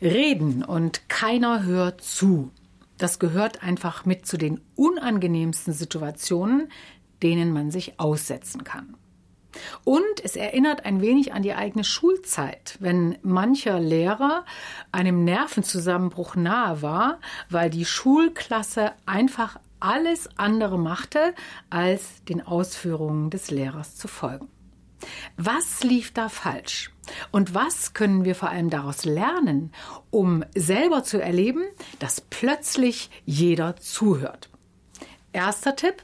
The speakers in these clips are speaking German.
Reden und keiner hört zu. Das gehört einfach mit zu den unangenehmsten Situationen, denen man sich aussetzen kann. Und es erinnert ein wenig an die eigene Schulzeit, wenn mancher Lehrer einem Nervenzusammenbruch nahe war, weil die Schulklasse einfach alles andere machte, als den Ausführungen des Lehrers zu folgen. Was lief da falsch? Und was können wir vor allem daraus lernen, um selber zu erleben, dass plötzlich jeder zuhört? Erster Tipp.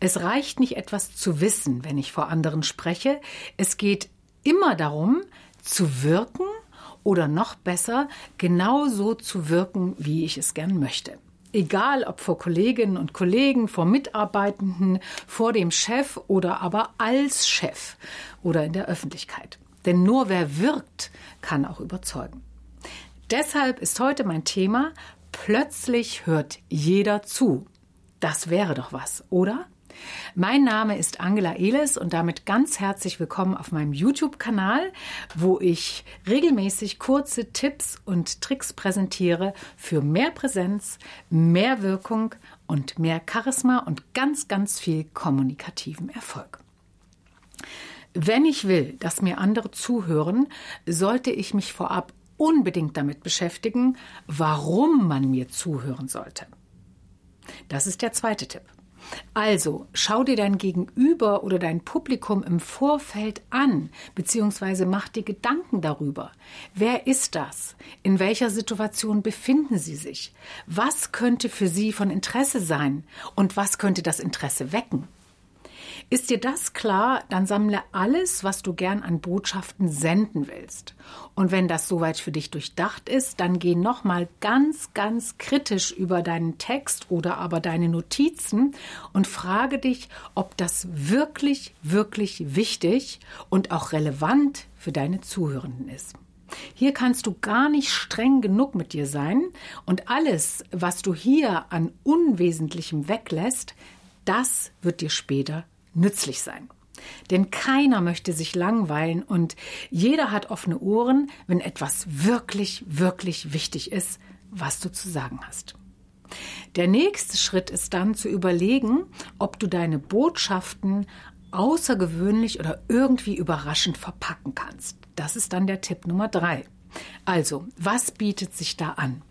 Es reicht nicht etwas zu wissen, wenn ich vor anderen spreche. Es geht immer darum, zu wirken oder noch besser, genau so zu wirken, wie ich es gern möchte. Egal ob vor Kolleginnen und Kollegen, vor Mitarbeitenden, vor dem Chef oder aber als Chef oder in der Öffentlichkeit. Denn nur wer wirkt, kann auch überzeugen. Deshalb ist heute mein Thema, plötzlich hört jeder zu. Das wäre doch was, oder? Mein Name ist Angela Eles und damit ganz herzlich willkommen auf meinem YouTube-Kanal, wo ich regelmäßig kurze Tipps und Tricks präsentiere für mehr Präsenz, mehr Wirkung und mehr Charisma und ganz, ganz viel kommunikativen Erfolg. Wenn ich will, dass mir andere zuhören, sollte ich mich vorab unbedingt damit beschäftigen, warum man mir zuhören sollte. Das ist der zweite Tipp. Also schau dir dein Gegenüber oder dein Publikum im Vorfeld an, beziehungsweise mach dir Gedanken darüber. Wer ist das? In welcher Situation befinden sie sich? Was könnte für sie von Interesse sein? Und was könnte das Interesse wecken? Ist dir das klar, dann sammle alles, was du gern an Botschaften senden willst. Und wenn das soweit für dich durchdacht ist, dann geh nochmal ganz, ganz kritisch über deinen Text oder aber deine Notizen und frage dich, ob das wirklich, wirklich wichtig und auch relevant für deine Zuhörenden ist. Hier kannst du gar nicht streng genug mit dir sein und alles, was du hier an Unwesentlichem weglässt, das wird dir später nützlich sein. Denn keiner möchte sich langweilen und jeder hat offene Ohren, wenn etwas wirklich, wirklich wichtig ist, was du zu sagen hast. Der nächste Schritt ist dann zu überlegen, ob du deine Botschaften außergewöhnlich oder irgendwie überraschend verpacken kannst. Das ist dann der Tipp Nummer drei. Also, was bietet sich da an?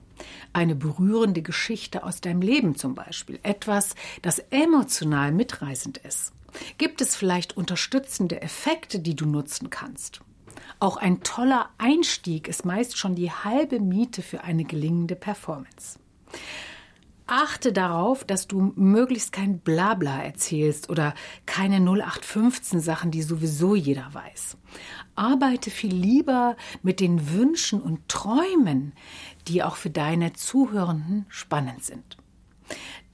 Eine berührende Geschichte aus deinem Leben zum Beispiel. Etwas, das emotional mitreißend ist. Gibt es vielleicht unterstützende Effekte, die du nutzen kannst? Auch ein toller Einstieg ist meist schon die halbe Miete für eine gelingende Performance. Achte darauf, dass du möglichst kein Blabla erzählst oder keine 0815 Sachen, die sowieso jeder weiß. Arbeite viel lieber mit den Wünschen und Träumen, die auch für deine Zuhörenden spannend sind.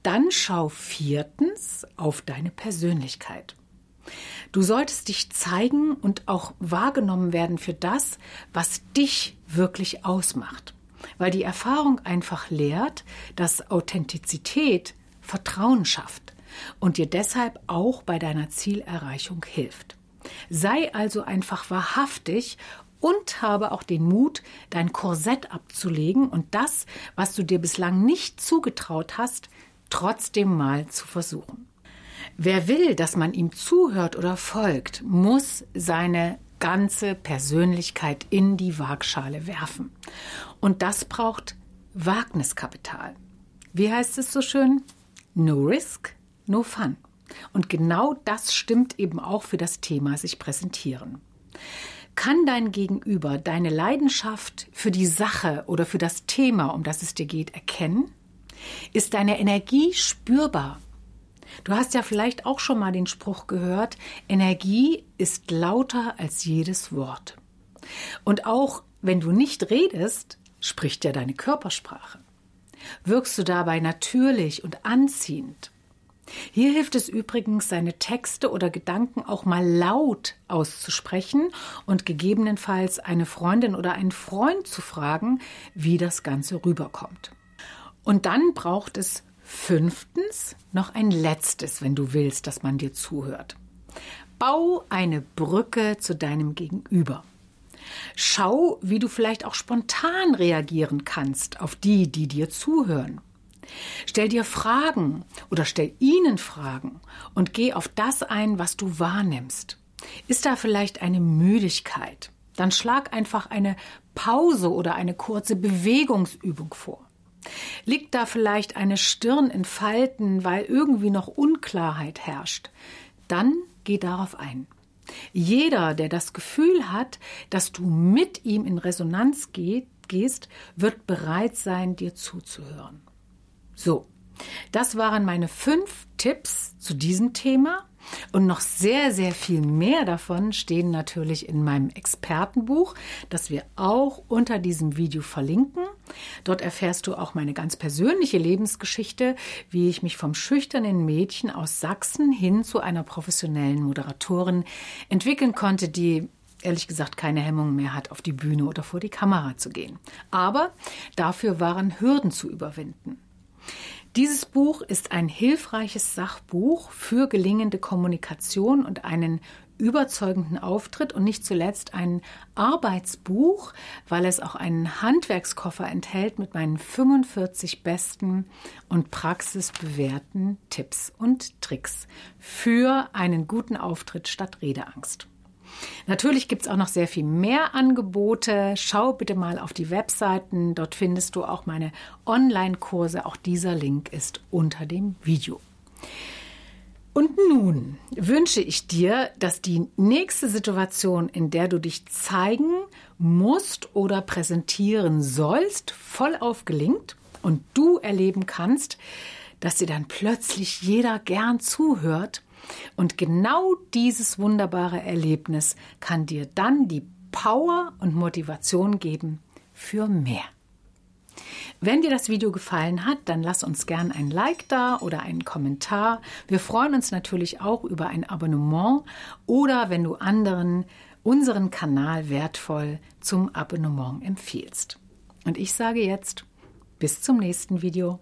Dann schau viertens auf deine Persönlichkeit. Du solltest dich zeigen und auch wahrgenommen werden für das, was dich wirklich ausmacht. Weil die Erfahrung einfach lehrt, dass Authentizität Vertrauen schafft und dir deshalb auch bei deiner Zielerreichung hilft. Sei also einfach wahrhaftig und habe auch den Mut, dein Korsett abzulegen und das, was du dir bislang nicht zugetraut hast, trotzdem mal zu versuchen. Wer will, dass man ihm zuhört oder folgt, muss seine ganze Persönlichkeit in die Waagschale werfen. Und das braucht Wagniskapital. Wie heißt es so schön? No risk, no fun. Und genau das stimmt eben auch für das Thema sich präsentieren. Kann dein Gegenüber deine Leidenschaft für die Sache oder für das Thema, um das es dir geht, erkennen? Ist deine Energie spürbar? Du hast ja vielleicht auch schon mal den Spruch gehört, Energie ist lauter als jedes Wort. Und auch wenn du nicht redest, spricht ja deine Körpersprache. Wirkst du dabei natürlich und anziehend? Hier hilft es übrigens, seine Texte oder Gedanken auch mal laut auszusprechen und gegebenenfalls eine Freundin oder einen Freund zu fragen, wie das Ganze rüberkommt. Und dann braucht es fünftens noch ein letztes, wenn du willst, dass man dir zuhört. Bau eine Brücke zu deinem Gegenüber. Schau, wie du vielleicht auch spontan reagieren kannst auf die, die dir zuhören. Stell dir Fragen oder stell ihnen Fragen und geh auf das ein, was du wahrnimmst. Ist da vielleicht eine Müdigkeit? Dann schlag einfach eine Pause oder eine kurze Bewegungsübung vor. Liegt da vielleicht eine Stirn in Falten, weil irgendwie noch Unklarheit herrscht? Dann geh darauf ein. Jeder, der das Gefühl hat, dass du mit ihm in Resonanz geht, gehst, wird bereit sein, dir zuzuhören. So, das waren meine fünf Tipps zu diesem Thema. Und noch sehr, sehr viel mehr davon stehen natürlich in meinem Expertenbuch, das wir auch unter diesem Video verlinken. Dort erfährst du auch meine ganz persönliche Lebensgeschichte, wie ich mich vom schüchternen Mädchen aus Sachsen hin zu einer professionellen Moderatorin entwickeln konnte, die ehrlich gesagt keine Hemmung mehr hat, auf die Bühne oder vor die Kamera zu gehen. Aber dafür waren Hürden zu überwinden. Dieses Buch ist ein hilfreiches Sachbuch für gelingende Kommunikation und einen überzeugenden Auftritt und nicht zuletzt ein Arbeitsbuch, weil es auch einen Handwerkskoffer enthält mit meinen 45 besten und praxisbewährten Tipps und Tricks für einen guten Auftritt statt Redeangst. Natürlich gibt es auch noch sehr viel mehr Angebote. Schau bitte mal auf die Webseiten. Dort findest du auch meine Online-Kurse. Auch dieser Link ist unter dem Video. Und nun wünsche ich dir, dass die nächste Situation, in der du dich zeigen musst oder präsentieren sollst, vollauf gelingt und du erleben kannst, dass dir dann plötzlich jeder gern zuhört und genau dieses wunderbare Erlebnis kann dir dann die Power und Motivation geben für mehr. Wenn dir das Video gefallen hat, dann lass uns gern ein Like da oder einen Kommentar. Wir freuen uns natürlich auch über ein Abonnement oder wenn du anderen unseren Kanal wertvoll zum Abonnement empfiehlst. Und ich sage jetzt bis zum nächsten Video.